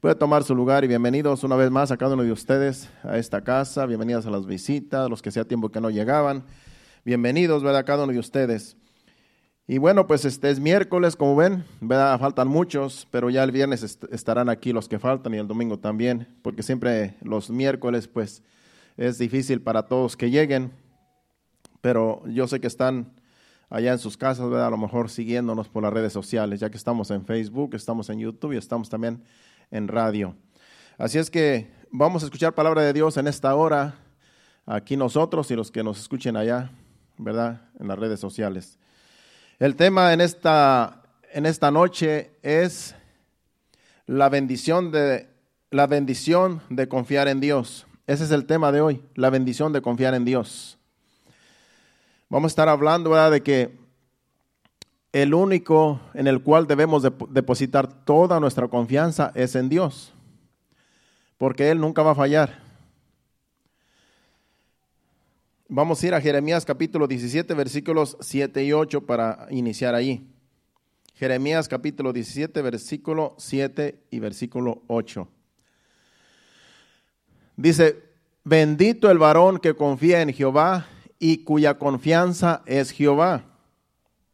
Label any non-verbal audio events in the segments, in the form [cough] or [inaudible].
Puede tomar su lugar y bienvenidos una vez más a cada uno de ustedes a esta casa. Bienvenidos a las visitas, los que sea tiempo que no llegaban. Bienvenidos, ¿verdad? A cada uno de ustedes. Y bueno, pues este es miércoles, como ven, ¿verdad? Faltan muchos, pero ya el viernes estarán aquí los que faltan y el domingo también, porque siempre los miércoles, pues es difícil para todos que lleguen. Pero yo sé que están allá en sus casas, ¿verdad? A lo mejor siguiéndonos por las redes sociales, ya que estamos en Facebook, estamos en YouTube y estamos también en radio. Así es que vamos a escuchar palabra de Dios en esta hora, aquí nosotros y los que nos escuchen allá, ¿verdad? En las redes sociales. El tema en esta, en esta noche es la bendición de la bendición de confiar en Dios. Ese es el tema de hoy, la bendición de confiar en Dios. Vamos a estar hablando ¿verdad? de que el único en el cual debemos depositar toda nuestra confianza es en Dios, porque Él nunca va a fallar. Vamos a ir a Jeremías capítulo 17, versículos 7 y 8 para iniciar ahí. Jeremías capítulo 17, versículo 7 y versículo 8. Dice, bendito el varón que confía en Jehová y cuya confianza es Jehová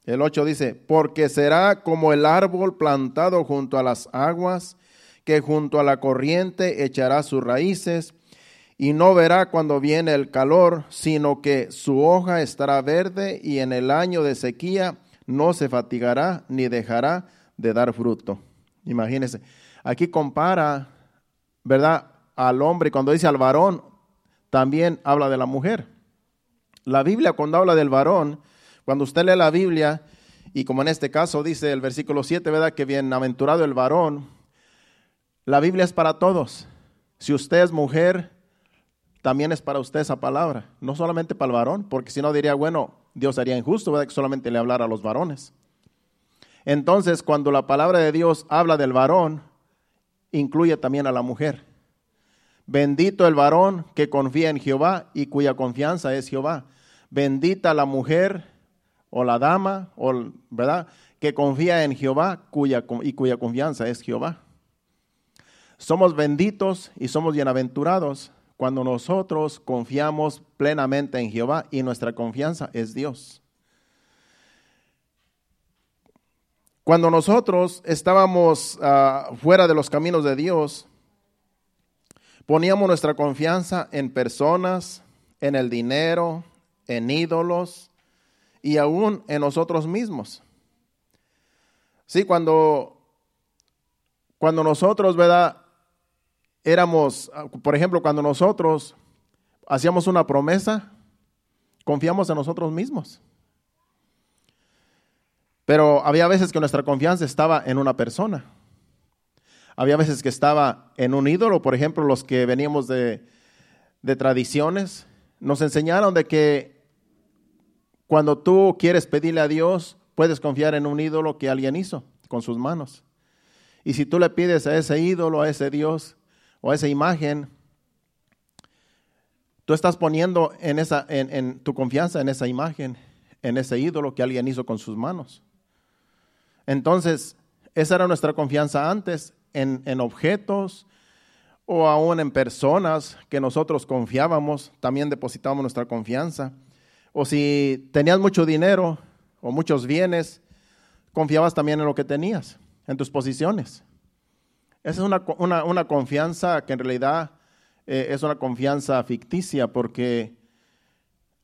el 8 dice, porque será como el árbol plantado junto a las aguas, que junto a la corriente echará sus raíces, y no verá cuando viene el calor, sino que su hoja estará verde, y en el año de sequía no se fatigará ni dejará de dar fruto. Imagínense, aquí compara, ¿verdad? Al hombre, cuando dice al varón, también habla de la mujer. La Biblia cuando habla del varón, cuando usted lee la Biblia, y como en este caso dice el versículo 7, ¿verdad? Que bienaventurado el varón, la Biblia es para todos. Si usted es mujer, también es para usted esa palabra, no solamente para el varón, porque si no diría, bueno, Dios sería injusto, ¿verdad? Que solamente le hablara a los varones. Entonces, cuando la palabra de Dios habla del varón, incluye también a la mujer. Bendito el varón que confía en Jehová y cuya confianza es Jehová. Bendita la mujer o la dama, ¿verdad? Que confía en Jehová cuya, y cuya confianza es Jehová. Somos benditos y somos bienaventurados cuando nosotros confiamos plenamente en Jehová y nuestra confianza es Dios. Cuando nosotros estábamos ah, fuera de los caminos de Dios, poníamos nuestra confianza en personas, en el dinero, en ídolos, y aún en nosotros mismos. Sí, cuando, cuando nosotros, ¿verdad? Éramos, por ejemplo, cuando nosotros hacíamos una promesa, confiamos en nosotros mismos. Pero había veces que nuestra confianza estaba en una persona. Había veces que estaba en un ídolo, por ejemplo, los que veníamos de, de tradiciones, nos enseñaron de que cuando tú quieres pedirle a Dios, puedes confiar en un ídolo que alguien hizo con sus manos. Y si tú le pides a ese ídolo, a ese Dios o a esa imagen, tú estás poniendo en, esa, en, tu confianza en esa imagen, en ese ídolo que alguien hizo con sus manos. Entonces, esa era nuestra confianza antes en, en objetos o aún en personas que nosotros confiábamos, también depositábamos nuestra confianza. O si tenías mucho dinero o muchos bienes, confiabas también en lo que tenías, en tus posiciones. Esa es una, confianza que en realidad eh, es una confianza ficticia porque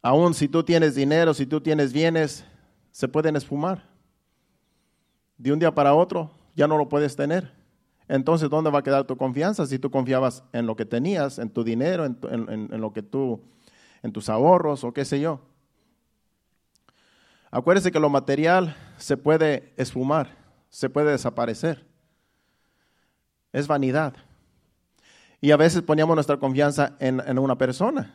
aún si tú tienes dinero, si tú tienes bienes, se pueden esfumar. De un día para otro ya no lo puedes tener. Entonces, ¿dónde va a quedar tu confianza si tú confiabas en lo que tenías, en tu dinero, en, en lo que tú, en tus ahorros o qué sé yo? Acuérdese que lo material se puede esfumar, se puede desaparecer. Es vanidad. Y a veces poníamos nuestra confianza en, una persona.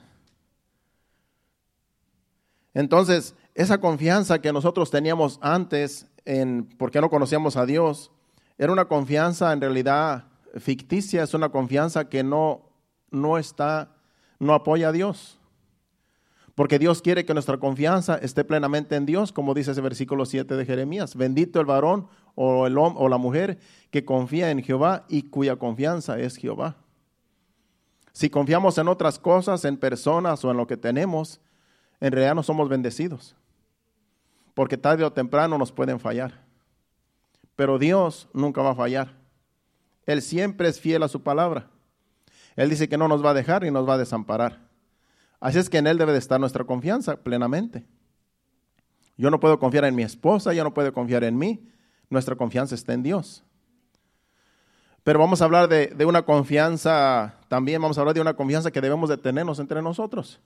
Entonces, esa confianza que nosotros teníamos antes, en, porque no conocíamos a Dios, era una confianza en realidad ficticia, es una confianza que no, no está, no apoya a Dios. Porque Dios quiere que nuestra confianza esté plenamente en Dios, como dice ese versículo 7 de Jeremías. Bendito el varón o, el hombre, o la mujer que confía en Jehová y cuya confianza es Jehová. Si confiamos en otras cosas, en personas o en lo que tenemos, en realidad no somos bendecidos. Porque tarde o temprano nos pueden fallar. Pero Dios nunca va a fallar. Él siempre es fiel a su palabra. Él dice que no nos va a dejar y nos va a desamparar. Así es que en Él debe de estar nuestra confianza plenamente. Yo no puedo confiar en mi esposa, yo no puedo confiar en mí. Nuestra confianza está en Dios. Pero vamos a hablar de, de, una confianza, también vamos a hablar de una confianza que debemos de tenernos entre nosotros.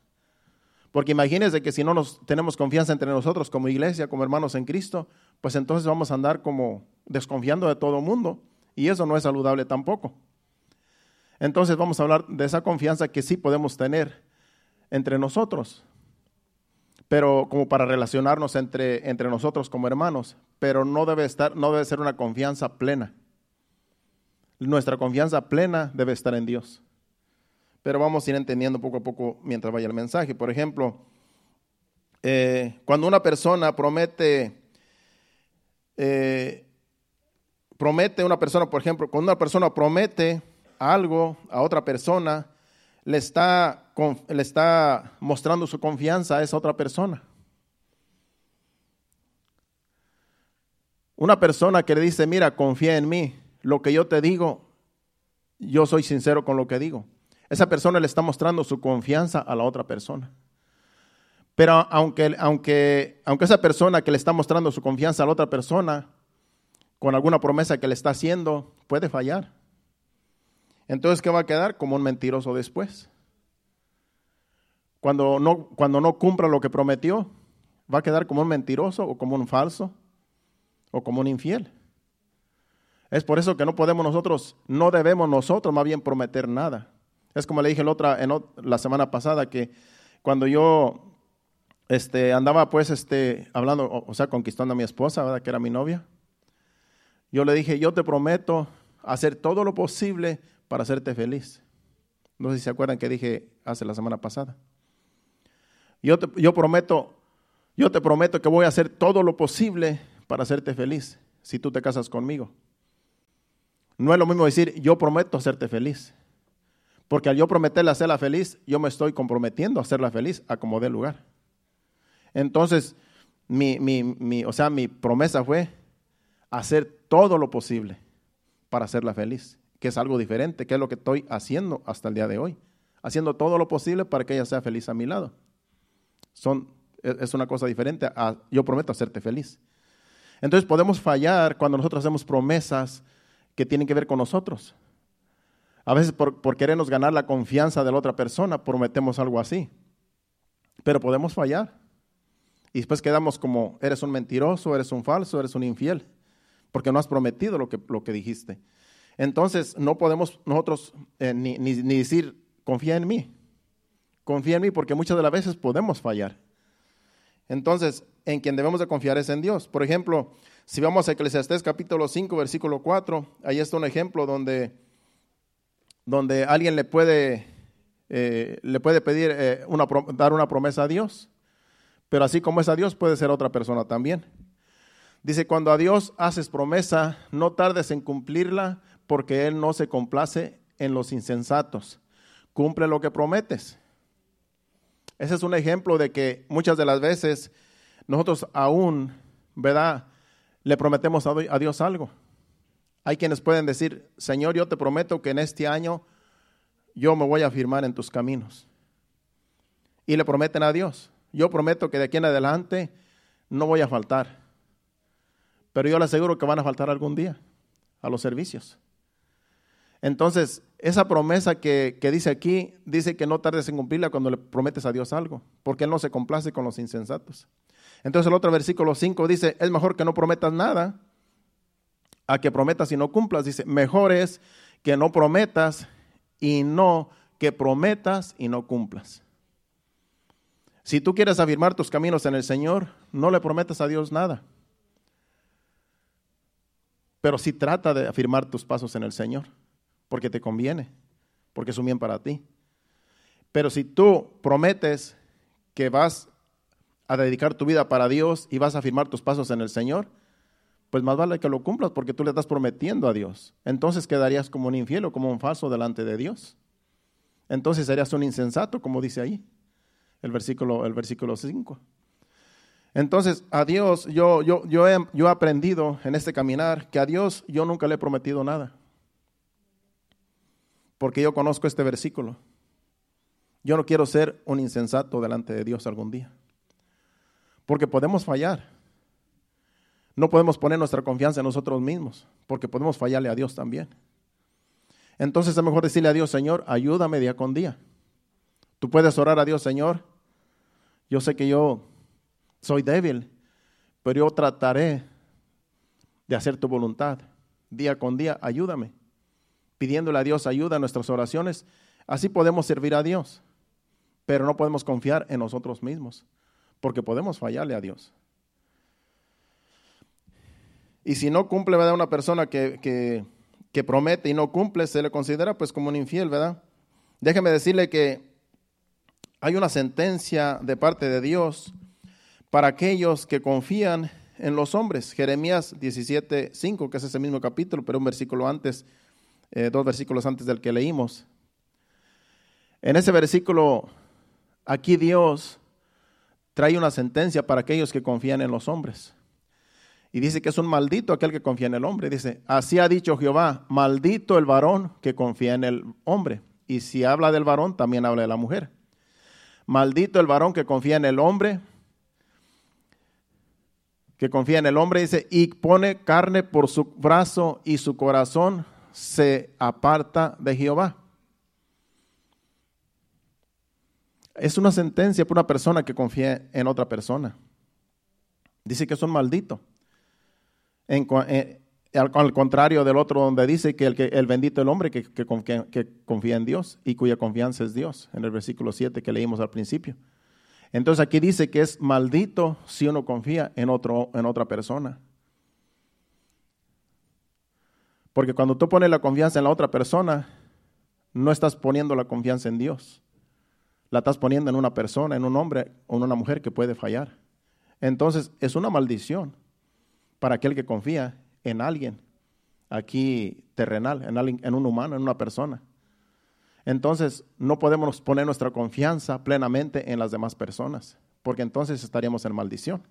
Porque imagínense que si no nos tenemos confianza entre nosotros como iglesia, como hermanos en Cristo, pues entonces vamos a andar como desconfiando de todo mundo. Y eso no es saludable tampoco. Entonces vamos a hablar de esa confianza que sí podemos tener entre nosotros, pero como para relacionarnos entre, entre nosotros como hermanos, pero no debe, estar, no debe ser una confianza plena. Nuestra confianza plena debe estar en Dios. Pero vamos a ir entendiendo poco a poco mientras vaya el mensaje. Por ejemplo, eh, cuando una persona promete, eh, promete una persona, por ejemplo, cuando una persona promete algo a otra persona, le está, le está mostrando su confianza a esa otra persona. Una persona que le dice, mira, confía en mí, lo que yo te digo, yo soy sincero con lo que digo. Esa persona le está mostrando su confianza a la otra persona. Pero aunque, aunque, aunque esa persona que le está mostrando su confianza a la otra persona, con alguna promesa que le está haciendo, puede fallar. Entonces, ¿qué va a quedar? Como un mentiroso después. Cuando no, cuando no cumpla lo que prometió, va a quedar como un mentiroso o como un falso o como un infiel. Es por eso que no podemos nosotros, no debemos nosotros más bien prometer nada. Es como le dije la, otra, en la semana pasada que cuando yo este, andaba pues este, hablando, o, sea, conquistando a mi esposa, ¿verdad? que era mi novia, yo le dije, yo te prometo hacer todo lo posible para hacerte feliz. No sé si se acuerdan que dije hace la semana pasada. Yo te, yo prometo, yo te prometo que voy a hacer todo lo posible para hacerte feliz si tú te casas conmigo. No es lo mismo decir yo prometo hacerte feliz. Porque al yo prometerle hacerla feliz, yo me estoy comprometiendo a hacerla feliz a como dé lugar. Entonces, mi, mi, mi, o sea, mi promesa fue hacer todo lo posible para hacerla feliz que es algo diferente, que es lo que estoy haciendo hasta el día de hoy. Haciendo todo lo posible para que ella sea feliz a mi lado. Son, es una cosa diferente yo prometo hacerte feliz. Entonces podemos fallar cuando nosotros hacemos promesas que tienen que ver con nosotros. A veces por, por querernos ganar la confianza de la otra persona, prometemos algo así. Pero podemos fallar. Y después quedamos como, eres un mentiroso, eres un falso, eres un infiel, porque no has prometido lo que, lo que dijiste. Entonces no podemos nosotros eh, ni, decir, confía en mí, confía en mí, porque muchas de las veces podemos fallar. Entonces, en quien debemos de confiar es en Dios. Por ejemplo, si vamos a Eclesiastés capítulo 5, versículo 4, ahí está un ejemplo donde, donde alguien le puede, eh, le puede pedir, eh, una, dar una promesa a Dios, pero así como es a Dios, puede ser otra persona también. Dice, cuando a Dios haces promesa, no tardes en cumplirla, porque Él no se complace en los insensatos. Cumple lo que prometes. Ese es un ejemplo de que muchas de las veces nosotros aún, ¿verdad? Le prometemos a Dios algo. Hay quienes pueden decir, Señor, yo te prometo que en este año yo me voy a firmar en tus caminos. Y le prometen a Dios, yo prometo que de aquí en adelante no voy a faltar. Pero yo le aseguro que van a faltar algún día a los servicios. Entonces, esa promesa que, dice aquí, dice que no tardes en cumplirla cuando le prometes a Dios algo, porque Él no se complace con los insensatos. Entonces el otro versículo 5 dice, es mejor que no prometas nada a que prometas y no cumplas. Dice, mejor es que no prometas y no que prometas y no cumplas. Si tú quieres afirmar tus caminos en el Señor, no le prometas a Dios nada. Pero sí trata de afirmar tus pasos en el Señor porque te conviene, porque es un bien para ti. Pero si tú prometes que vas a dedicar tu vida para Dios y vas a firmar tus pasos en el Señor, pues más vale que lo cumplas porque tú le estás prometiendo a Dios. Entonces quedarías como un infiel o como un falso delante de Dios. Entonces serías un insensato, como dice ahí el versículo, el versículo 5. Entonces, a Dios, yo, yo, yo, he, yo he aprendido en este caminar que a Dios yo nunca le he prometido nada. Porque yo conozco este versículo. Yo no quiero ser un insensato delante de Dios algún día. Porque podemos fallar. No podemos poner nuestra confianza en nosotros mismos, porque podemos fallarle a Dios también. Entonces es mejor decirle a Dios, Señor, ayúdame día con día. Tú puedes orar a Dios, Señor. Yo sé que yo soy débil, pero yo trataré de hacer tu voluntad. Día con día, ayúdame. Pidiéndole a Dios ayuda en nuestras oraciones. Así podemos servir a Dios, pero no podemos confiar en nosotros mismos, porque podemos fallarle a Dios. Y si no cumple, ¿verdad? Una persona que, que, promete y no cumple, se le considera pues como un infiel, ¿verdad? Déjeme decirle que hay una sentencia de parte de Dios para aquellos que confían en los hombres. Jeremías 17, 5, que es ese mismo capítulo, pero un versículo antes, eh, dos versículos antes del que leímos. En ese versículo, aquí Dios trae una sentencia para aquellos que confían en los hombres. Y dice que es un maldito aquel que confía en el hombre. Dice, así ha dicho Jehová, maldito el varón que confía en el hombre. Y si habla del varón, también habla de la mujer. Maldito el varón que confía en el hombre que confía en el hombre, dice, y pone carne por su brazo y su corazón se aparta de Jehová. Es una sentencia para una persona que confía en otra persona. Dice que es un maldito. Eh, al, contrario del otro donde dice que el, que, el bendito el hombre que, que, que confía en Dios y cuya confianza es Dios, en el versículo 7 que leímos al principio. Entonces aquí dice que es maldito si uno confía en, otro, en otra persona. Porque cuando tú pones la confianza en la otra persona, no estás poniendo la confianza en Dios. La estás poniendo en una persona, en un hombre o en una mujer que puede fallar. Entonces es una maldición para aquel que confía en alguien aquí terrenal, en, alguien, en un humano, en una persona entonces no podemos poner nuestra confianza plenamente en las demás personas, porque entonces estaríamos en maldición.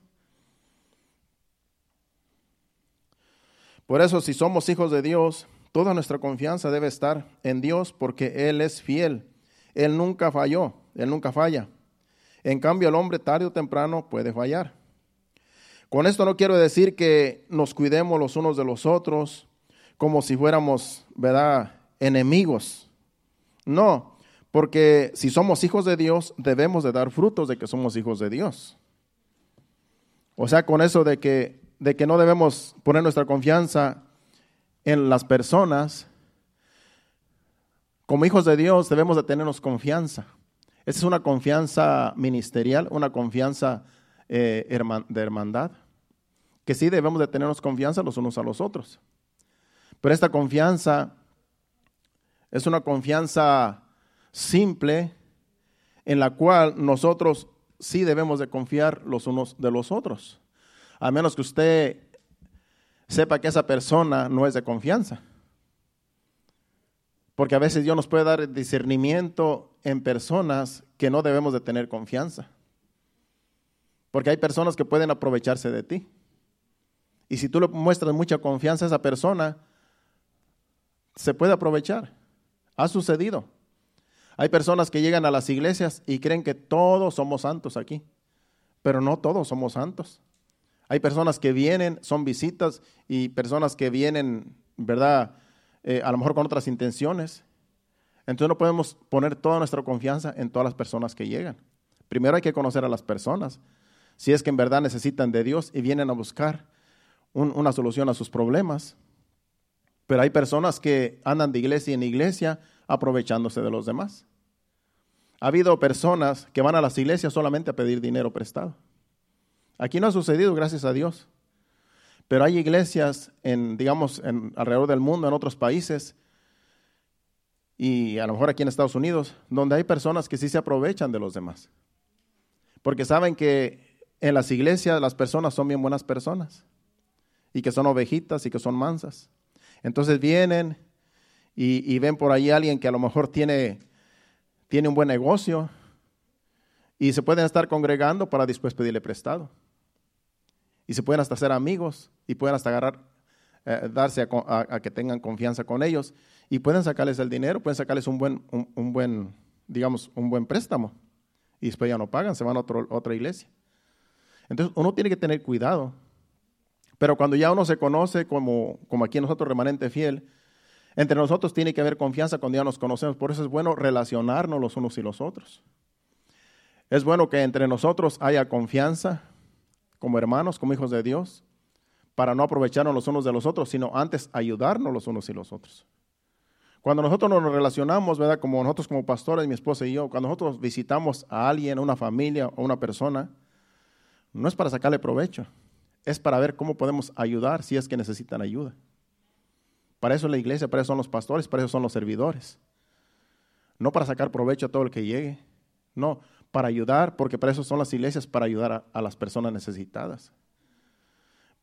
Por eso, si somos hijos de Dios, toda nuestra confianza debe estar en Dios, porque Él es fiel. Él nunca falló, Él nunca falla. En cambio, el hombre tarde o temprano puede fallar. Con esto no quiero decir que nos cuidemos los unos de los otros como si fuéramos, ¿verdad?, enemigos. No, porque si somos hijos de Dios, debemos de dar frutos de que somos hijos de Dios. O sea, con eso de que, de que no debemos poner nuestra confianza en las personas, como hijos de Dios debemos de tenernos confianza. Esa es una confianza ministerial, una confianza eh, de hermandad, que sí debemos de tenernos confianza los unos a los otros. Pero esta confianza es una confianza simple en la cual nosotros sí debemos de confiar los unos de los otros. A menos que usted sepa que esa persona no es de confianza. Porque a veces Dios nos puede dar discernimiento en personas que no debemos de tener confianza. Porque hay personas que pueden aprovecharse de ti. Y si tú le muestras mucha confianza a esa persona, se puede aprovechar. Ha sucedido. Hay personas que llegan a las iglesias y creen que todos somos santos aquí, pero no todos somos santos. Hay personas que vienen, son visitas y personas que vienen, ¿verdad? Eh, a lo mejor con otras intenciones. Entonces no podemos poner toda nuestra confianza en todas las personas que llegan. Primero hay que conocer a las personas, si es que en verdad necesitan de Dios y vienen a buscar una solución a sus problemas. Pero hay personas que andan de iglesia en iglesia aprovechándose de los demás. Ha habido personas que van a las iglesias solamente a pedir dinero prestado. Aquí no ha sucedido, gracias a Dios. Pero hay iglesias en, digamos, en, alrededor del mundo, en otros países, y a lo mejor aquí en Estados Unidos, donde hay personas que sí se aprovechan de los demás. Porque saben que en las iglesias las personas son bien buenas personas y que son ovejitas y que son mansas. Entonces vienen y, ven por ahí a alguien que a lo mejor tiene, tiene un buen negocio y se pueden estar congregando para después pedirle prestado. Y se pueden hasta hacer amigos y pueden hasta agarrar, eh, darse a, que tengan confianza con ellos y pueden sacarles el dinero, pueden sacarles un buen, un, buen digamos, un buen préstamo. Y después ya no pagan, se van a otra iglesia. Entonces uno tiene que tener cuidado. Pero cuando ya uno se conoce como, como aquí nosotros remanente fiel, entre nosotros tiene que haber confianza cuando ya nos conocemos. Por eso es bueno relacionarnos los unos y los otros. Es bueno que entre nosotros haya confianza como hermanos, como hijos de Dios, para no aprovecharnos los unos de los otros, sino antes ayudarnos los unos y los otros. Cuando nosotros nos relacionamos, ¿verdad? Como nosotros como pastores, mi esposa y yo, cuando nosotros visitamos a alguien, a una familia o una persona, no es para sacarle provecho, es para ver cómo podemos ayudar si es que necesitan ayuda. Para eso es la iglesia, para eso son los pastores, para eso son los servidores. No para sacar provecho a todo el que llegue, no, para ayudar, porque para eso son las iglesias, para ayudar a, las personas necesitadas.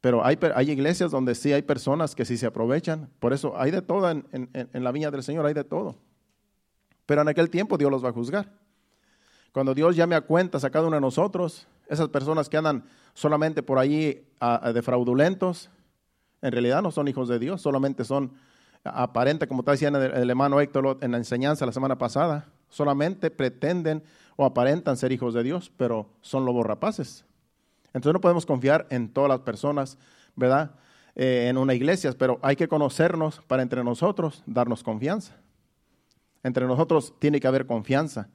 Pero hay, hay, iglesias donde sí hay personas que sí se aprovechan, por eso hay de todo en, en la viña del Señor, hay de todo. Pero en aquel tiempo Dios los va a juzgar. Cuando Dios llame a cuentas a cada uno de nosotros, esas personas que andan solamente por allí de fraudulentos, en realidad no son hijos de Dios, solamente son aparentes, como está diciendo el, hermano Héctor en la enseñanza la semana pasada, solamente pretenden o aparentan ser hijos de Dios, pero son lobos rapaces. Entonces no podemos confiar en todas las personas, ¿verdad? Eh, en una iglesia, pero hay que conocernos para entre nosotros darnos confianza. Entre nosotros tiene que haber confianza,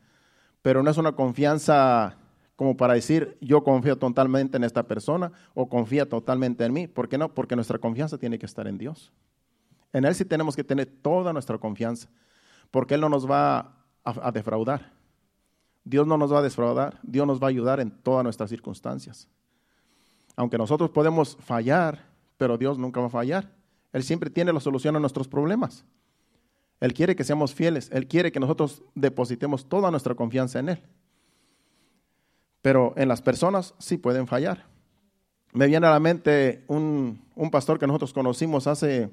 pero no es una confianza como para decir yo confío totalmente en esta persona o confía totalmente en mí. ¿Por qué no? Porque nuestra confianza tiene que estar en Dios. En Él sí tenemos que tener toda nuestra confianza, porque Él no nos va a, defraudar. Dios no nos va a defraudar, Dios nos va a ayudar en todas nuestras circunstancias. Aunque nosotros podemos fallar, pero Dios nunca va a fallar. Él siempre tiene la solución a nuestros problemas. Él quiere que seamos fieles, Él quiere que nosotros depositemos toda nuestra confianza en Él. Pero en las personas sí pueden fallar. Me viene a la mente un, pastor que nosotros conocimos hace,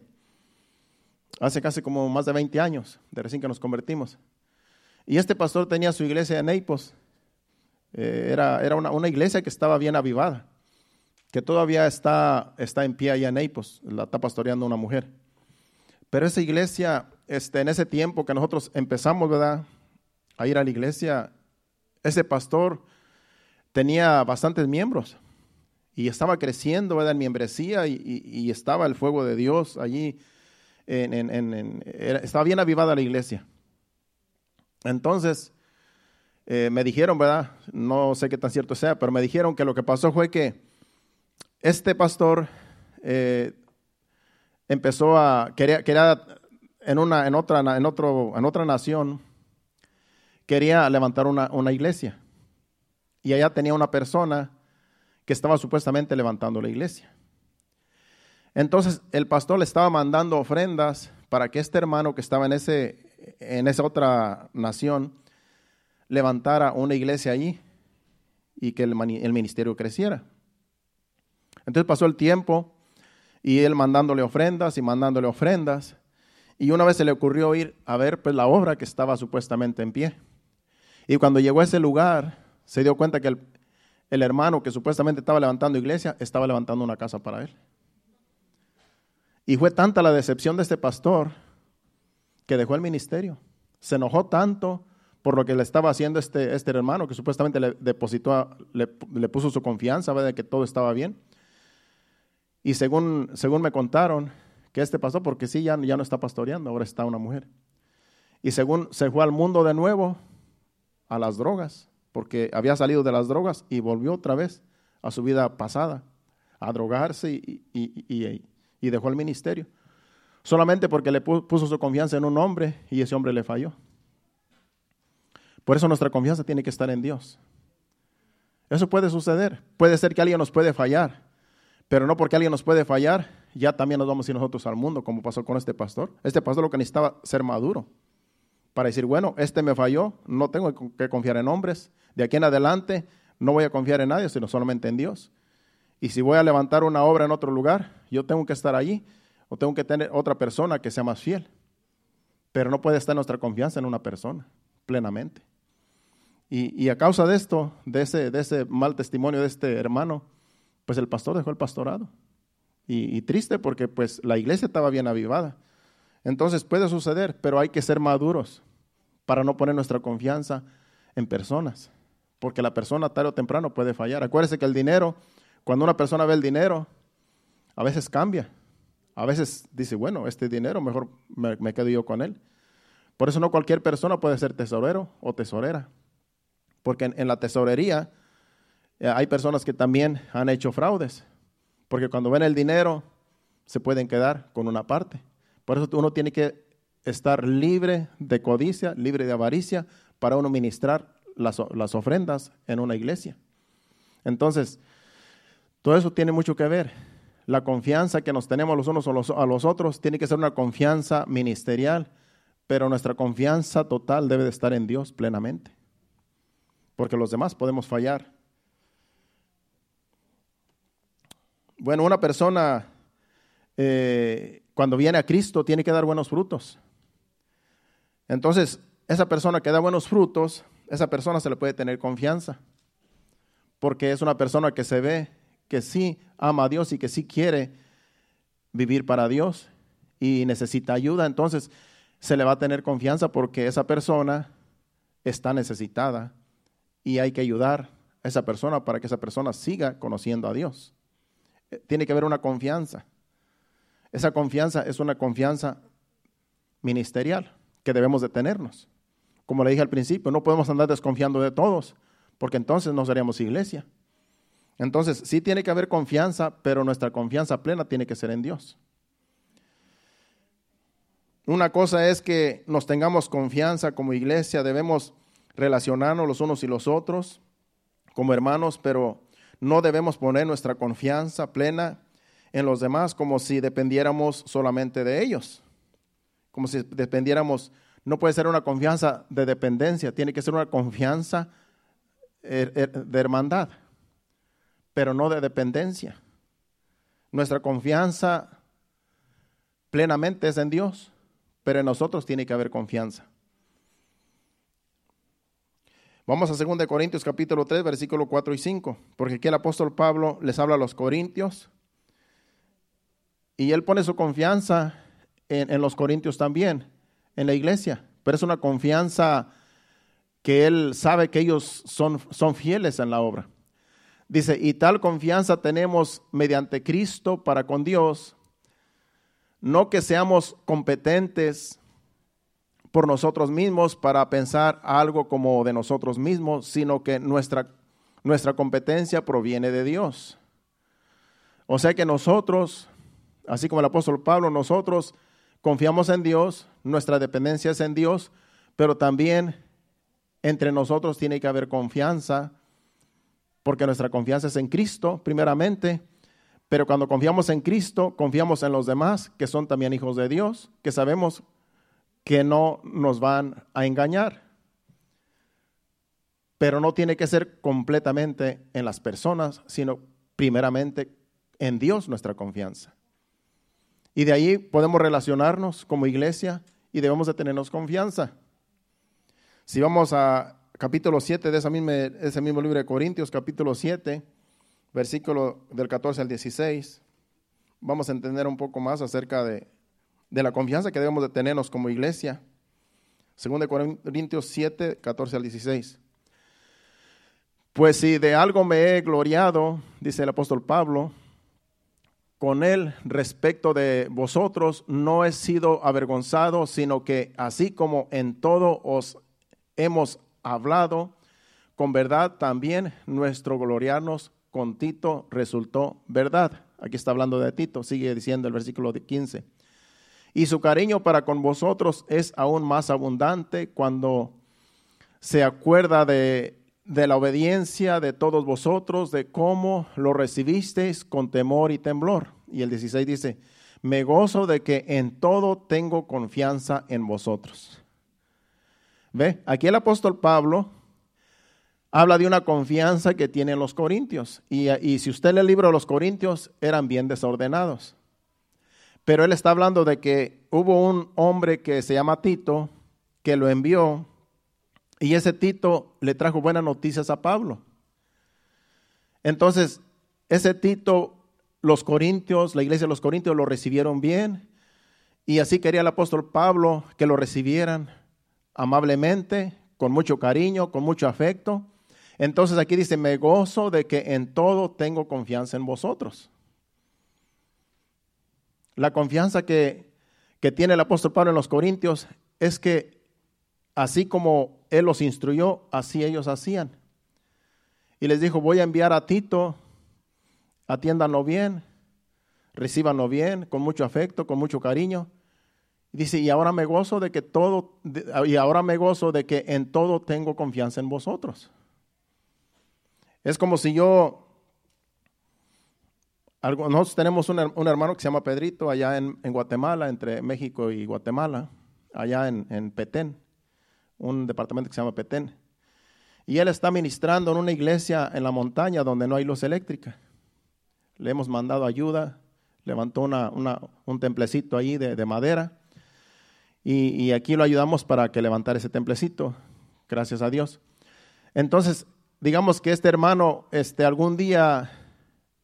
hace casi como más de 20 años, de recién que nos convertimos. Y este pastor tenía su iglesia en Naples. Eh, era era una, iglesia que estaba bien avivada, que todavía está, está en pie allá en Naples, la está pastoreando una mujer. Pero esa iglesia, este, en ese tiempo que nosotros empezamos, ¿verdad? A ir a la iglesia, ese pastor tenía bastantes miembros y estaba creciendo ¿verdad? en membresía y, estaba el fuego de Dios allí. estaba bien avivada la iglesia. Entonces, eh, me dijeron, ¿verdad? No sé qué tan cierto sea, pero me dijeron que lo que pasó fue que este pastor eh, empezó a, quería, quería en, una, en, otra, en, otro, en otra nación, quería levantar una, una iglesia y allá tenía una persona que estaba supuestamente levantando la iglesia. Entonces el pastor le estaba mandando ofrendas para que este hermano que estaba en, ese, en esa otra nación levantara una iglesia allí y que el, el ministerio creciera. Entonces pasó el tiempo y él mandándole ofrendas y mandándole ofrendas. Y una vez se le ocurrió ir a ver pues, la obra que estaba supuestamente en pie. Y cuando llegó a ese lugar, se dio cuenta que el, hermano que supuestamente estaba levantando iglesia estaba levantando una casa para él. Y fue tanta la decepción de este pastor que dejó el ministerio. Se enojó tanto por lo que le estaba haciendo este, este hermano que supuestamente le depositó, le, puso su confianza de que todo estaba bien. Y según, según me contaron, que este pasó porque sí, ya, ya no está pastoreando, ahora está una mujer. Y según se fue al mundo de nuevo, a las drogas porque había salido de las drogas y volvió otra vez a su vida pasada, a drogarse y, dejó el ministerio. Solamente porque le puso su confianza en un hombre y ese hombre le falló. Por eso nuestra confianza tiene que estar en Dios. Eso puede suceder. Puede ser que alguien nos puede fallar, pero no porque alguien nos puede fallar, ya también nos vamos a ir nosotros al mundo, como pasó con este pastor. Este pastor lo que necesitaba ser maduro para decir, bueno, este me falló, no tengo que confiar en hombres, de aquí en adelante no voy a confiar en nadie, sino solamente en Dios. Y si voy a levantar una obra en otro lugar, yo tengo que estar allí o tengo que tener otra persona que sea más fiel. Pero no puede estar nuestra confianza en una persona plenamente. Y, a causa de esto, de ese, de ese mal testimonio de este hermano, pues el pastor dejó el pastorado. Y, y, triste porque pues la iglesia estaba bien avivada. Entonces puede suceder, pero hay que ser maduros para no poner nuestra confianza en personas. Porque la persona tarde o temprano puede fallar. Acuérdese que el dinero, cuando una persona ve el dinero, a veces cambia. A veces dice, bueno, este dinero mejor me quedo yo con él. Por eso no cualquier persona puede ser tesorero o tesorera. Porque en, la tesorería eh, hay personas que también han hecho fraudes. Porque cuando ven el dinero se pueden quedar con una parte. Por eso uno tiene que estar libre de codicia, libre de avaricia, para uno ministrar las, ofrendas en una iglesia. Entonces, todo eso tiene mucho que ver. La confianza que nos tenemos los unos a los otros tiene que ser una confianza ministerial, pero nuestra confianza total debe de estar en Dios plenamente porque los demás podemos fallar. Bueno, una persona eh, cuando viene a Cristo tiene que dar buenos frutos. Entonces, esa persona que da buenos frutos, esa persona se le puede tener confianza, porque es una persona que se ve que sí ama a Dios y que sí quiere vivir para Dios y necesita ayuda. Entonces, se le va a tener confianza porque esa persona está necesitada y hay que ayudar a esa persona para que esa persona siga conociendo a Dios. Eh, tiene que haber una confianza. Esa confianza es una confianza ministerial que debemos de tenernos. Como le dije al principio, no podemos andar desconfiando de todos, porque entonces no seríamos iglesia. Entonces, sí tiene que haber confianza, pero nuestra confianza plena tiene que ser en Dios. Una cosa es que nos tengamos confianza como iglesia, debemos relacionarnos los unos y los otros como hermanos, pero no debemos poner nuestra confianza plena en los demás como si dependiéramos solamente de ellos, como si dependiéramos, no puede ser una confianza de dependencia, tiene que ser una confianza de hermandad, pero no de dependencia. Nuestra confianza plenamente es en Dios, pero en nosotros tiene que haber confianza. Vamos a 2 Corintios capítulo 3, versículo 4 y 5, porque aquí el apóstol Pablo les habla a los corintios y él pone su confianza en, los corintios también, en la iglesia, pero es una confianza que él sabe que ellos son, son fieles en la obra. Dice, y tal confianza tenemos mediante Cristo para con Dios, no que seamos competentes por nosotros mismos para pensar algo como de nosotros mismos, sino que nuestra, nuestra competencia proviene de Dios. O sea que nosotros, así como el apóstol Pablo, nosotros confiamos en Dios, nuestra dependencia es en Dios, pero también entre nosotros tiene que haber confianza, porque nuestra confianza es en Cristo, primeramente, pero cuando confiamos en Cristo, confiamos en los demás, que son también hijos de Dios, que sabemos que no nos van a engañar. Pero no tiene que ser completamente en las personas, sino primeramente en Dios nuestra confianza. Y de ahí podemos relacionarnos como iglesia y debemos de tenernos confianza. Si vamos a capítulo 7 de ese mismo libro de Corintios, capítulo 7, versículo del 14 al 16, vamos a entender un poco más acerca de de la confianza que debemos de tenernos como iglesia. Según de Corintios 7, 14 al 16. Pues si de algo me he gloriado, dice el apóstol Pablo, con él respecto de vosotros no he sido avergonzado, sino que así como en todo os hemos hablado, con verdad también nuestro gloriarnos con Tito resultó verdad. Aquí está hablando de Tito, sigue diciendo el versículo 15 y su cariño para con vosotros es aún más abundante cuando se acuerda de, la obediencia de todos vosotros, de cómo lo recibisteis con temor y temblor. Y el 16 dice, me gozo de que en todo tengo confianza en vosotros. Ve, aquí el apóstol Pablo habla de una confianza que tienen los corintios. Y, y, si usted lee el libro de los corintios, eran bien desordenados. Pero él está hablando de que hubo un hombre que se llama Tito, que lo envió, y ese Tito le trajo buenas noticias a Pablo. Entonces, ese Tito, los corintios, la iglesia de los corintios lo recibieron bien, y así quería el apóstol Pablo que lo recibieran amablemente, con mucho cariño, con mucho afecto. Entonces aquí dice, me gozo de que en todo tengo confianza en vosotros. La confianza que, que tiene el apóstol Pablo en los Corintios es que así como él los instruyó, así ellos hacían. Y les dijo, voy a enviar a Tito, atiéndanlo bien, recíbanlo bien, con mucho afecto, con mucho cariño. Dice, y ahora me gozo de que todo, y ahora me gozo de que en todo tengo confianza en vosotros. Es como si yo, nosotros tenemos un, hermano que se llama Pedrito allá en, Guatemala, entre México y Guatemala, allá en, en, Petén, un departamento que se llama Petén. Y él está ministrando en una iglesia en la montaña donde no hay luz eléctrica. Le hemos mandado ayuda, levantó una, un templecito ahí de madera y, aquí lo ayudamos para que levantara ese templecito, gracias a Dios. Entonces, digamos que este hermano, este, algún día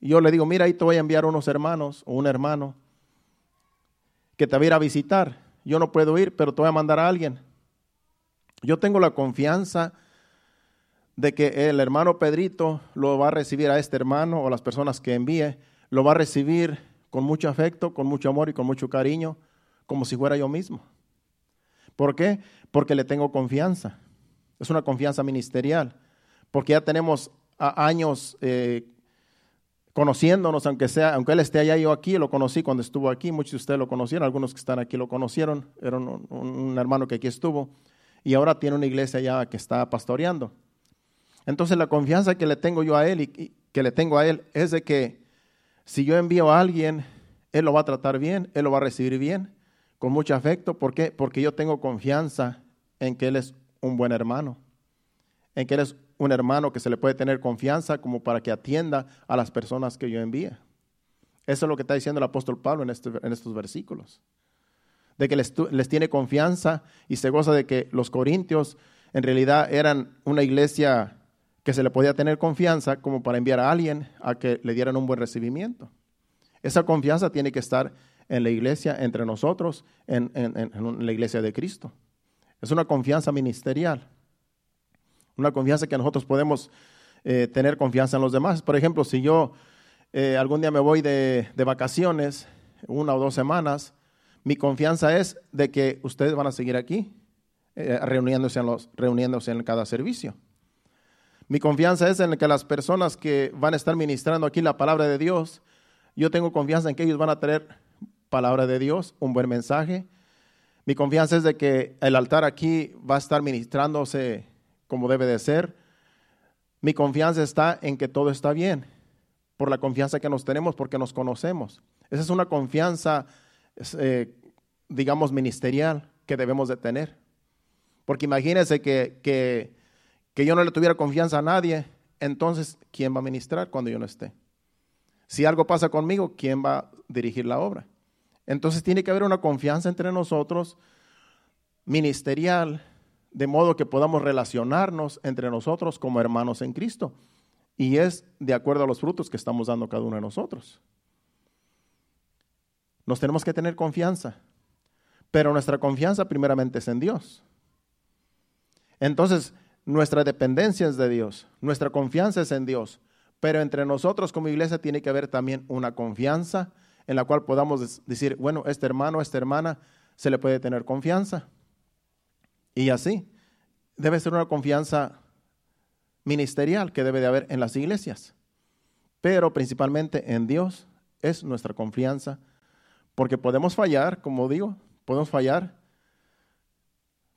yo le digo, mira, ahí te voy a enviar unos hermanos o un hermano que te va a ir a visitar. Yo no puedo ir, pero te voy a mandar a alguien. Yo tengo la confianza de que el hermano Pedrito lo va a recibir a este hermano o las personas que envíe, lo va a recibir con mucho afecto, con mucho amor y con mucho cariño, como si fuera yo mismo. ¿Por qué? Porque le tengo confianza. Es una confianza ministerial. Porque ya tenemos años eh, conociéndonos, aunque sea, aunque él esté allá, yo aquí lo conocí cuando estuvo aquí, muchos de ustedes lo conocieron, algunos que están aquí lo conocieron, era un, hermano que aquí estuvo, y ahora tiene una iglesia ya que está pastoreando. Entonces la confianza que le tengo yo a él y que le tengo a él es de que si yo envío a alguien, él lo va a tratar bien, él lo va a recibir bien, con mucho afecto. ¿Por qué? Porque yo tengo confianza en que Él es un buen hermano, en que Él es un hermano que se le puede tener confianza como para que atienda a las personas que yo envíe. Eso es lo que está diciendo el apóstol Pablo en, este, en estos versículos. De que les, les tiene confianza y se goza de que los corintios en realidad eran una iglesia que se le podía tener confianza como para enviar a alguien a que le dieran un buen recibimiento. Esa confianza tiene que estar en la iglesia, entre nosotros, en, la iglesia de Cristo. Es una confianza ministerial, una confianza que nosotros podemos eh, tener confianza en los demás. Por ejemplo, si yo eh, algún día me voy de, vacaciones, una o dos semanas, mi confianza es de que ustedes van a seguir aquí, eh, reuniéndose, en los, reuniéndose en cada servicio. Mi confianza es en que las personas que van a estar ministrando aquí la palabra de Dios, yo tengo confianza en que ellos van a tener palabra de Dios, un buen mensaje. Mi confianza es de que el altar aquí va a estar ministrándose como debe de ser. Mi confianza está en que todo está bien, por la confianza que nos tenemos, porque nos conocemos. Esa es una confianza, eh, digamos, ministerial que debemos de tener. Porque imagínense que, que, que yo no le tuviera confianza a nadie, entonces, ¿quién va a ministrar cuando yo no esté? Si algo pasa conmigo, ¿quién va a dirigir la obra? Entonces tiene que haber una confianza entre nosotros ministerial, de modo que podamos relacionarnos entre nosotros como hermanos en Cristo. Y es de acuerdo a los frutos que estamos dando cada uno de nosotros. Nos tenemos que tener confianza, pero nuestra confianza primeramente es en Dios. Entonces, nuestra dependencia es de Dios, nuestra confianza es en Dios, pero entre nosotros como iglesia tiene que haber también una confianza en la cual podamos decir, bueno, este hermano, esta hermana, se le puede tener confianza. Y así, debe ser una confianza ministerial que debe de haber en las iglesias, pero principalmente en Dios es nuestra confianza, porque podemos fallar, como digo, podemos fallar,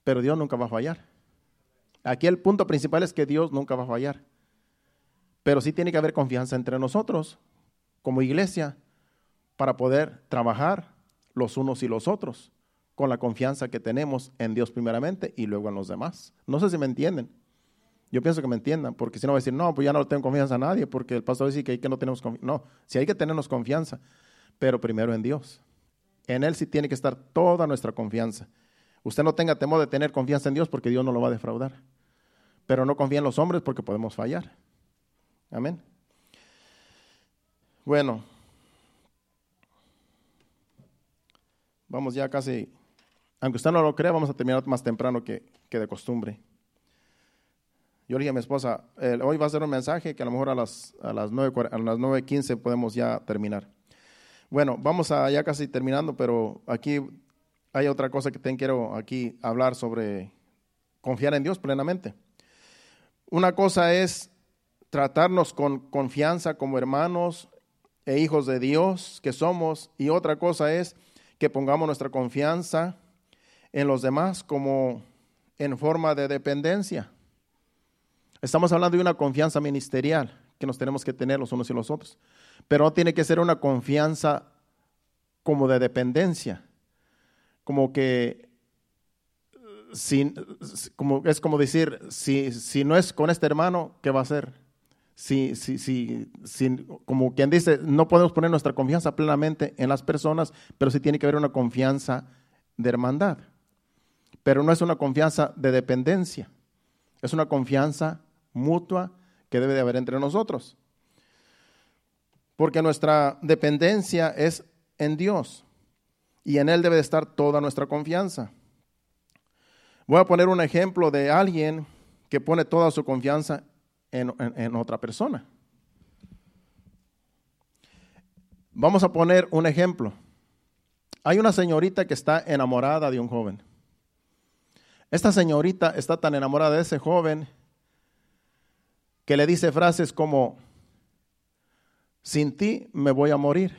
pero Dios nunca va a fallar. Aquí el punto principal es que Dios nunca va a fallar, pero sí tiene que haber confianza entre nosotros como iglesia para poder trabajar los unos y los otros con la confianza que tenemos en Dios primeramente y luego en los demás. No sé si me entienden. Yo pienso que me entiendan, porque si no va a decir, no, pues ya no tengo confianza a nadie, porque el pastor dice que hay que no tenemos confianza. No, si hay que tenernos confianza, pero primero en Dios. En Él sí tiene que estar toda nuestra confianza. Usted no tenga temor de tener confianza en Dios porque Dios no lo va a defraudar. Pero no confía en los hombres porque podemos fallar. Amén. Bueno, vamos ya casi, aunque usted no lo crea, vamos a terminar más temprano que, que de costumbre. Yo le dije a mi esposa, hoy va a ser un mensaje que a lo mejor a las, a las 9.15 podemos ya terminar. Bueno, vamos a ya casi terminando, pero aquí hay otra cosa que también quiero aquí hablar sobre confiar en Dios plenamente. Una cosa es tratarnos con confianza como hermanos e hijos de Dios que somos, y otra cosa es que pongamos nuestra confianza en los demás como en forma de dependencia. Estamos hablando de una confianza ministerial que nos tenemos que tener los unos y los otros, pero no tiene que ser una confianza como de dependencia, como que como, es como decir, si, si no es con este hermano, ¿qué va a hacer? Si, si, si, si, como quien dice, no podemos poner nuestra confianza plenamente en las personas, pero sí tiene que haber una confianza de hermandad. Pero no es una confianza de dependencia, es una confianza mutua que debe de haber entre nosotros. Porque nuestra dependencia es en Dios y en Él debe de estar toda nuestra confianza. Voy a poner un ejemplo de alguien que pone toda su confianza en, en otra persona. Vamos a poner un ejemplo. Hay una señorita que está enamorada de un joven. Esta señorita está tan enamorada de ese joven que le dice frases como, sin ti me voy a morir.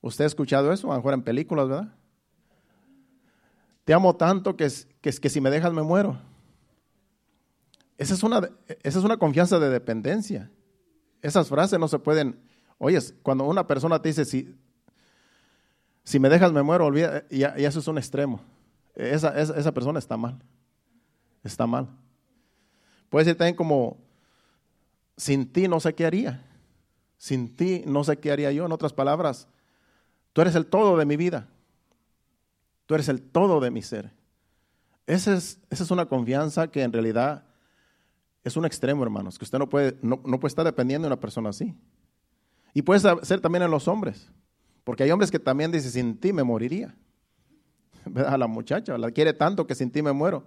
¿Usted ha escuchado eso? A lo mejor en películas, ¿verdad? Te amo tanto que, que, que si me dejas me muero. Esa es, una, esa es una confianza de dependencia. Esas frases no se pueden... Oye, cuando una persona te dice, si, si me dejas me muero, olvida, y, eso es un extremo. Esa, esa, esa persona está mal. Está mal. Puede ser también como, sin ti no sé qué haría. Sin ti no sé qué haría yo. En otras palabras, tú eres el todo de mi vida. Tú eres el todo de mi ser. Esa es, esa es una confianza que en realidad es un extremo, hermanos, que usted no puede, no, no puede estar dependiendo de una persona así. Y puede ser también en los hombres, porque hay hombres que también dicen, sin ti me moriría. [laughs] A la muchacha, la quiere tanto que sin ti me muero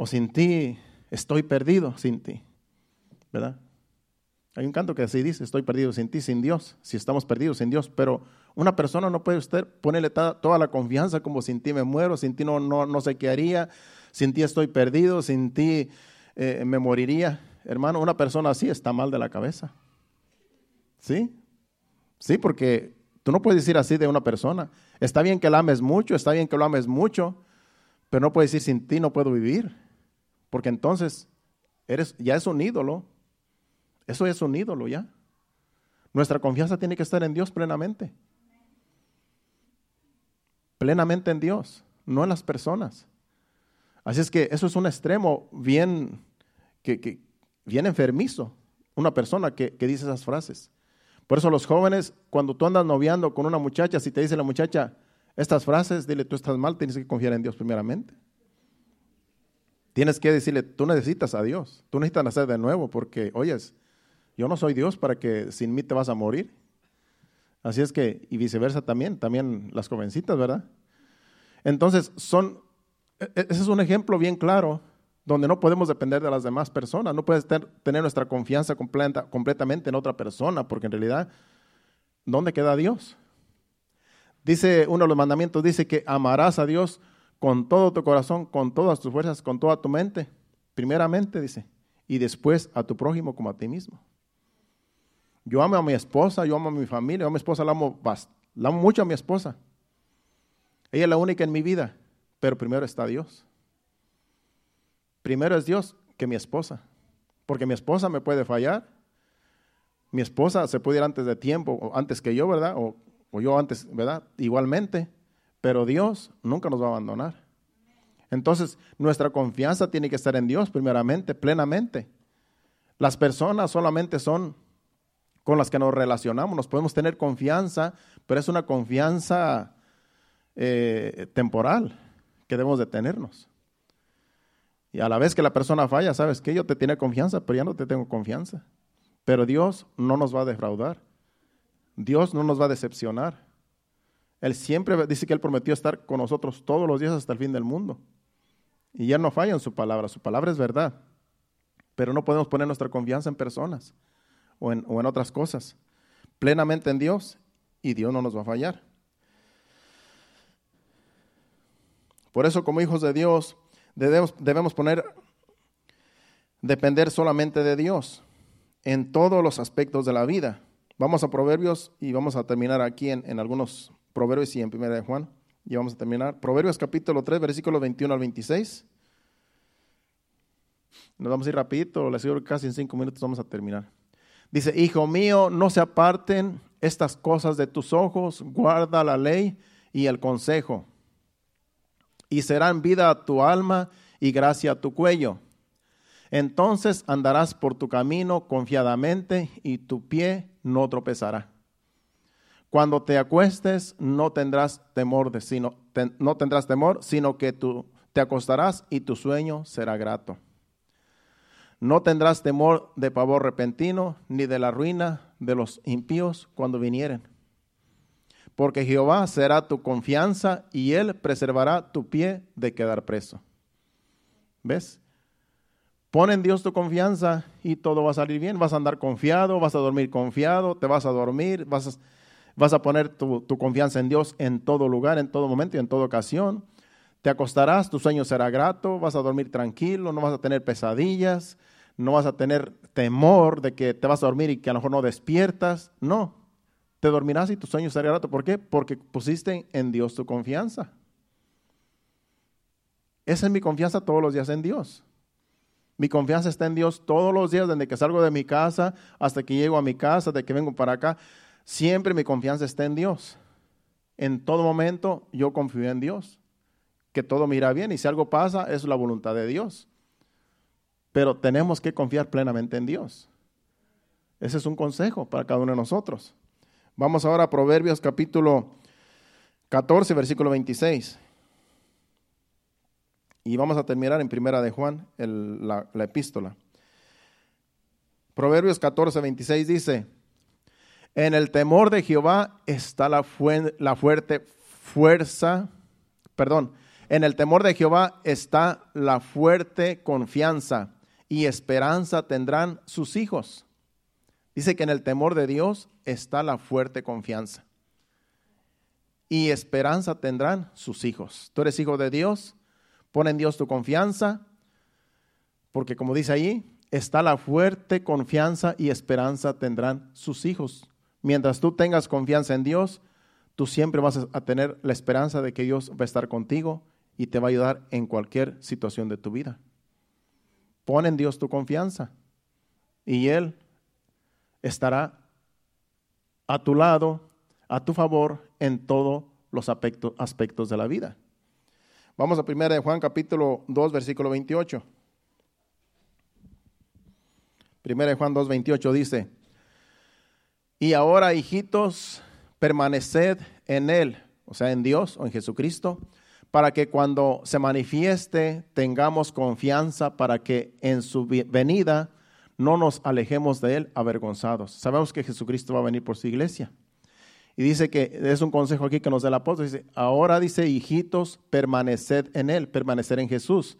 o sin ti estoy perdido sin ti, ¿verdad? Hay un canto que así dice, estoy perdido sin ti, sin Dios, si estamos perdidos sin Dios, pero una persona no puede usted ponerle toda la confianza como sin ti me muero, sin ti no, no, no sé qué haría, sin ti estoy perdido, sin ti eh, me moriría. Hermano, una persona así está mal de la cabeza. ¿Sí? Sí, porque tú no puedes decir así de una persona. Está bien que la ames mucho, está bien que lo ames mucho, pero no puedes decir sin ti no puedo vivir. Porque entonces eres, ya es un ídolo. Eso es un ídolo ya. Nuestra confianza tiene que estar en Dios plenamente. Plenamente en Dios, no en las personas. Así es que eso es un extremo bien, que, bien enfermizo. Una persona que, que dice esas frases. Por eso los jóvenes, cuando tú andas noviando con una muchacha, si te dice la muchacha estas frases, dile, tú estás mal, tienes que confiar en Dios primeramente. Tienes que decirle, tú necesitas a Dios, tú necesitas nacer de nuevo porque, oyes, yo no soy Dios para que sin mí te vas a morir. Así es que, y viceversa también, también las jovencitas, ¿verdad? Entonces, son, ese es un ejemplo bien claro donde no podemos depender de las demás personas, no puedes tener nuestra confianza completa, completamente en otra persona, porque en realidad, ¿dónde queda Dios? Dice uno de los mandamientos, dice que amarás a Dios con todo tu corazón, con todas tus fuerzas, con toda tu mente. Primeramente, dice, y después a tu prójimo como a ti mismo. Yo amo a mi esposa, yo amo a mi familia, yo a mi esposa la amo, la amo mucho a mi esposa. Ella es la única en mi vida, pero primero está Dios. Primero es Dios que mi esposa, porque mi esposa me puede fallar. Mi esposa se puede ir antes de tiempo, o antes que yo, ¿verdad? O, yo antes, ¿verdad? Igualmente. Pero Dios nunca nos va a abandonar. Entonces, nuestra confianza tiene que estar en Dios primeramente, plenamente. Las personas solamente son con las que nos relacionamos, nos podemos tener confianza, pero es una confianza eh, temporal que debemos de tenernos. Y a la vez que la persona falla, sabes que yo te tiene confianza, pero ya no te tengo confianza. Pero Dios no nos va a defraudar. Dios no nos va a decepcionar. Él siempre dice que Él prometió estar con nosotros todos los días hasta el fin del mundo. Y ya no falla en su palabra, su palabra es verdad. Pero no podemos poner nuestra confianza en personas o en otras cosas. Plenamente en Dios y Dios no nos va a fallar. Por eso como hijos de Dios debemos, poner, depender solamente de Dios en todos los aspectos de la vida. Vamos a Proverbios y vamos a terminar aquí en, en algunos Proverbios y en Primera de Juan. Y vamos a terminar. Proverbios capítulo 3, versículos 21 al 26. Nos vamos a ir rapidito, les digo casi en cinco minutos vamos a terminar. Dice, hijo mío, no se aparten estas cosas de tus ojos, guarda la ley y el consejo, y serán vida a tu alma y gracia a tu cuello. Entonces andarás por tu camino confiadamente y tu pie no tropezará. Cuando te acuestes no tendrás temor, de, sino, no tendrás temor, sino que tú te acostarás y tu sueño será grato. No tendrás temor de pavor repentino, ni de la ruina de los impíos cuando vinieren. Porque Jehová será tu confianza y él preservará tu pie de quedar preso. ¿Ves? Pon en Dios tu confianza y todo va a salir bien. Vas a andar confiado, vas a dormir confiado, te vas a dormir, vas a poner tu, confianza en Dios en todo lugar, en todo momento y en toda ocasión. Te acostarás, tu sueño será grato, vas a dormir tranquilo, no vas a tener pesadillas, no vas a tener temor de que te vas a dormir y que a lo mejor no despiertas. No, te dormirás y tu sueño será grato. ¿Por qué? Porque pusiste en Dios tu confianza. Esa es mi confianza todos los días en Dios. Mi confianza está en Dios todos los días, desde que salgo de mi casa hasta que llego a mi casa, de que vengo para acá. Siempre mi confianza está en Dios. En todo momento yo confío en Dios, que todo me irá bien y si algo pasa es la voluntad de Dios. Pero tenemos que confiar plenamente en Dios. Ese es un consejo para cada uno de nosotros. Vamos ahora a Proverbios capítulo 14, versículo 26. Y vamos a terminar en primera de Juan, la, la epístola. Proverbios 14, 26 dice, en el temor de Jehová está la, la fuerte fuerza, perdón, en el temor de Jehová está la fuerte confianza y esperanza tendrán sus hijos. Dice que en el temor de Dios está la fuerte confianza. Y esperanza tendrán sus hijos. Tú eres hijo de Dios, pon en Dios tu confianza, porque como dice ahí, está la fuerte confianza y esperanza tendrán sus hijos. Mientras tú tengas confianza en Dios, tú siempre vas a tener la esperanza de que Dios va a estar contigo y te va a ayudar en cualquier situación de tu vida. Pon en Dios tu confianza y Él estará a tu lado, a tu favor en todos los aspectos, de la vida. Vamos a 1 Juan capítulo 2, versículo 28. 1 Juan 2, 28 dice, y ahora, hijitos, permaneced en Él, o sea, en Dios o en Jesucristo, para que cuando se manifieste tengamos confianza para que en su venida no nos alejemos de Él avergonzados. Sabemos que Jesucristo va a venir por su iglesia. Y dice que es un consejo aquí que nos da el apóstol. Dice, ahora dice, hijitos, permaneced en Él, permanecer en Jesús,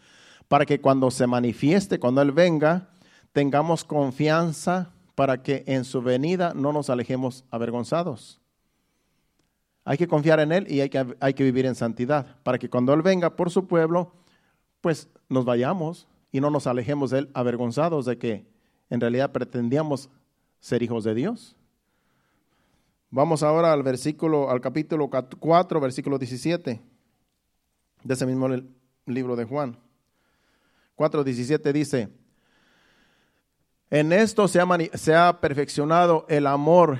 para que cuando se manifieste, cuando Él venga, tengamos confianza para que en su venida no nos alejemos avergonzados. Hay que confiar en Él y hay que, hay que vivir en santidad, para que cuando Él venga por su pueblo, pues nos vayamos y no nos alejemos de Él avergonzados de que en realidad pretendíamos ser hijos de Dios. Vamos ahora al versículo, al capítulo 4, versículo 17 de ese mismo libro de Juan. 4, 17 dice, en esto se ha perfeccionado el amor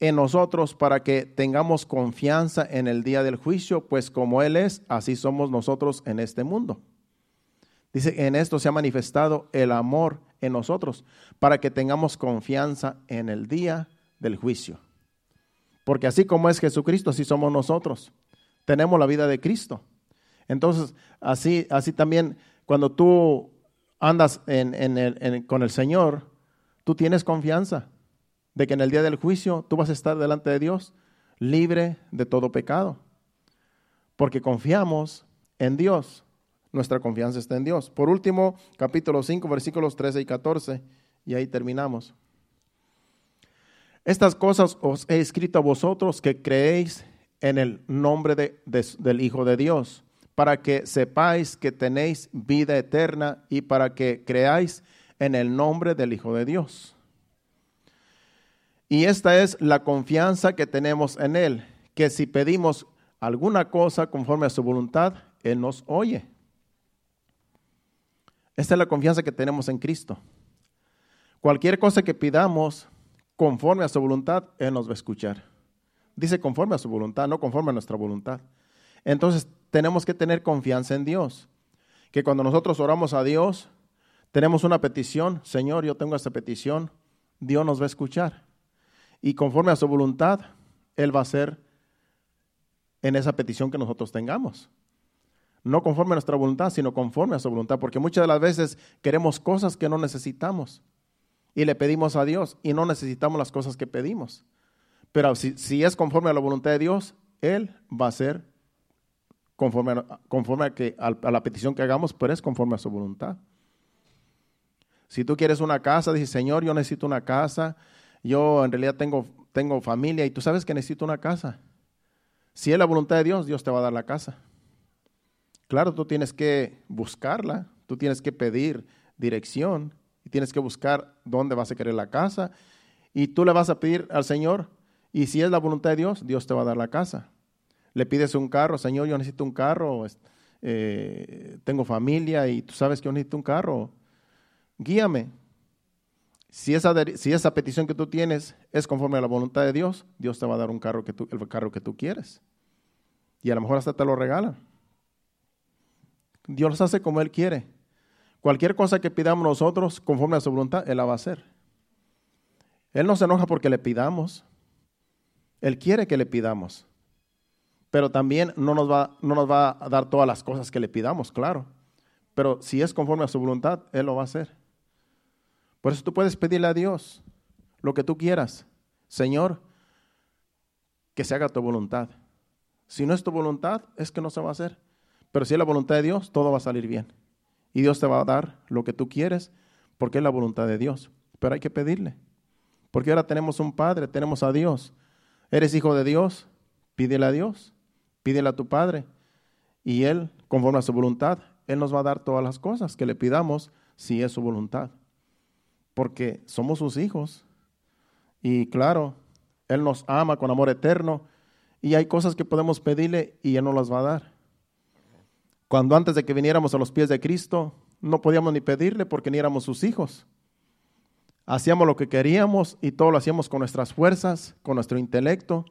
en nosotros para que tengamos confianza en el día del juicio, pues como Él es, así somos nosotros en este mundo. Dice, en esto se ha manifestado el amor en nosotros, para que tengamos confianza en el día del juicio. Porque así como es Jesucristo, así somos nosotros. Tenemos la vida de Cristo. Entonces, así, así también, cuando tú andas con el Señor, tú tienes confianza de que en el día del juicio tú vas a estar delante de Dios libre de todo pecado. Porque confiamos en Dios. Nuestra confianza está en Dios. Por último, capítulo 5, versículos 13 y 14, y ahí terminamos. Estas cosas os he escrito a vosotros que creéis en el nombre de, del Hijo de Dios, para que sepáis que tenéis vida eterna y para que creáis en el nombre del Hijo de Dios. Y esta es la confianza que tenemos en Él, que si pedimos alguna cosa conforme a su voluntad, Él nos oye. Esta es la confianza que tenemos en Cristo. Cualquier cosa que pidamos conforme a su voluntad, Él nos va a escuchar. Dice conforme a su voluntad, no conforme a nuestra voluntad. Entonces tenemos que tener confianza en Dios. Que cuando nosotros oramos a Dios, tenemos una petición, Señor, yo tengo esta petición, Dios nos va a escuchar. Y conforme a su voluntad, Él va a hacer en esa petición que nosotros tengamos. No conforme a nuestra voluntad, sino conforme a su voluntad, porque muchas de las veces queremos cosas que no necesitamos y le pedimos a Dios y no necesitamos las cosas que pedimos. Pero si, es conforme a la voluntad de Dios, Él va a ser conforme a, conforme a, que, a, la petición que hagamos, pero es conforme a su voluntad. Si tú quieres una casa, dices, Señor, yo necesito una casa, yo en realidad tengo, tengo familia y tú sabes que necesito una casa. Si es la voluntad de Dios, Dios te va a dar la casa. Claro, tú tienes que buscarla, tú tienes que pedir dirección y tienes que buscar dónde vas a querer la casa y tú le vas a pedir al Señor y si es la voluntad de Dios, Dios te va a dar la casa. Le pides un carro, Señor, yo necesito un carro, eh, tengo familia y tú sabes que yo necesito un carro. Guíame. Si esa, si esa petición que tú tienes es conforme a la voluntad de Dios, Dios te va a dar un carro que el carro que tú quieres. Y a lo mejor hasta te lo regala. Dios hace como Él quiere. Cualquier cosa que pidamos nosotros conforme a su voluntad, Él la va a hacer. Él no se enoja porque le pidamos. Él quiere que le pidamos. Pero también no nos, va, no nos va a dar todas las cosas que le pidamos, claro. Pero si es conforme a su voluntad, Él lo va a hacer. Por eso tú puedes pedirle a Dios lo que tú quieras. Señor, que se haga tu voluntad. Si no es tu voluntad, es que no se va a hacer. Pero si es la voluntad de Dios, todo va a salir bien y Dios te va a dar lo que tú quieres porque es la voluntad de Dios. Pero hay que pedirle. Porque ahora tenemos un Padre, tenemos a Dios. Eres hijo de Dios, pídele a Dios, pídele a tu Padre. Y Él, conforme a su voluntad, Él nos va a dar todas las cosas que le pidamos si es su voluntad. Porque somos sus hijos. Y claro, Él nos ama con amor eterno. Y hay cosas que podemos pedirle y Él nos las va a dar. Cuando antes de que viniéramos a los pies de Cristo, no podíamos ni pedirle porque ni éramos sus hijos. Hacíamos lo que queríamos y todo lo hacíamos con nuestras fuerzas, con nuestro intelecto.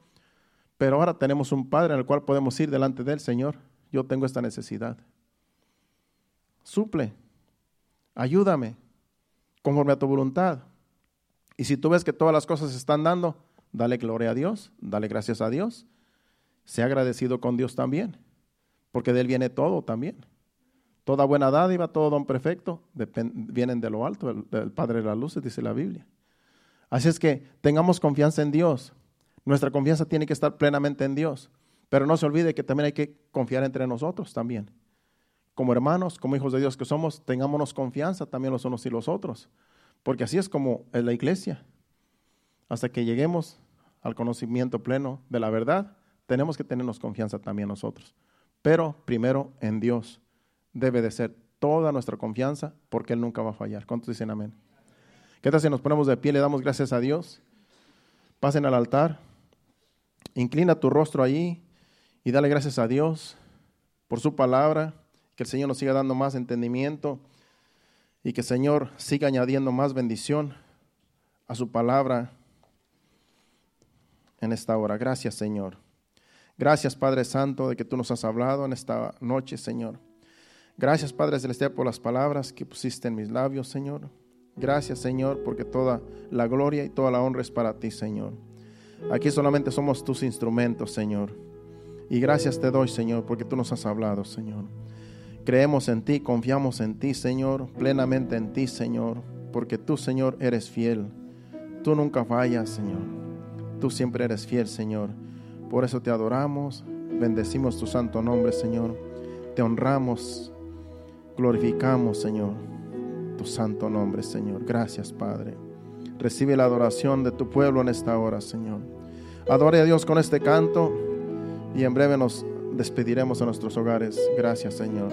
Pero ahora tenemos un Padre en el cual podemos ir delante del Señor. Yo tengo esta necesidad. Suple, ayúdame, conforme a tu voluntad. Y si tú ves que todas las cosas se están dando, dale gloria a Dios, dale gracias a Dios. Sea agradecido con Dios también porque de Él viene todo también. Toda buena dádiva, todo don perfecto, vienen de lo alto, del Padre de las luces, dice la Biblia. Así es que tengamos confianza en Dios. Nuestra confianza tiene que estar plenamente en Dios. Pero no se olvide que también hay que confiar entre nosotros también. Como hermanos, como hijos de Dios que somos, tengámonos confianza también los unos y los otros. Porque así es como es la iglesia. Hasta que lleguemos al conocimiento pleno de la verdad, tenemos que tenernos confianza también nosotros. Pero primero en Dios debe de ser toda nuestra confianza porque Él nunca va a fallar. ¿Cuántos dicen amén? ¿Qué tal si nos ponemos de pie le damos gracias a Dios? Pasen al altar, inclina tu rostro allí y dale gracias a Dios por su palabra, que el Señor nos siga dando más entendimiento y que el Señor siga añadiendo más bendición a su palabra. en esta hora. Gracias, Señor. Gracias, Padre Santo, de que tú nos has hablado en esta noche, Señor. Gracias, Padre Celestial, por las palabras que pusiste en mis labios, Señor. Gracias, Señor, porque toda la gloria y toda la honra es para ti, Señor. Aquí solamente somos tus instrumentos, Señor. Y gracias te doy, Señor, porque tú nos has hablado, Señor. Creemos en ti, confiamos en ti, Señor, plenamente en ti, Señor, porque tú, Señor, eres fiel. Tú nunca fallas, Señor. Tú siempre eres fiel, Señor. Por eso te adoramos, bendecimos tu santo nombre, Señor. Te honramos, glorificamos, Señor, tu santo nombre, Señor. Gracias, Padre. Recibe la adoración de tu pueblo en esta hora, Señor. Adore a Dios con este canto y en breve nos despediremos a nuestros hogares. Gracias, Señor.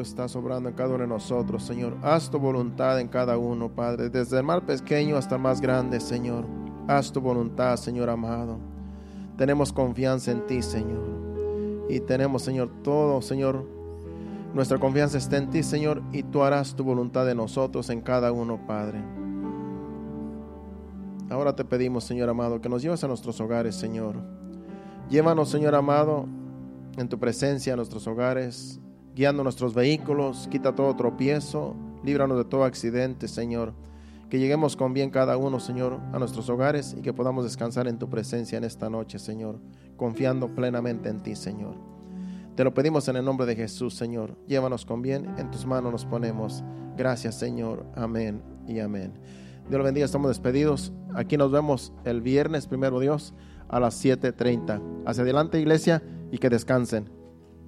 Tú estás obrando en cada uno de nosotros, Señor. Haz tu voluntad en cada uno, Padre, desde el más pequeño hasta el más grande, Señor. Haz tu voluntad, Señor amado. Tenemos confianza en ti, Señor. Y tenemos, Señor, todo, Señor. Nuestra confianza está en ti, Señor, y tú harás tu voluntad de nosotros en cada uno, Padre. Ahora te pedimos, Señor amado, que nos lleves a nuestros hogares, Señor. Llévanos, Señor amado, en tu presencia a nuestros hogares guiando nuestros vehículos, quita todo tropiezo, líbranos de todo accidente, Señor. Que lleguemos con bien cada uno, Señor, a nuestros hogares y que podamos descansar en tu presencia en esta noche, Señor, confiando plenamente en ti, Señor. Te lo pedimos en el nombre de Jesús, Señor. Llévanos con bien, en tus manos nos ponemos. Gracias, Señor. Amén y amén. Dios lo bendiga, estamos despedidos. Aquí nos vemos el viernes, primero Dios, a las 7.30. Hacia adelante, iglesia, y que descansen.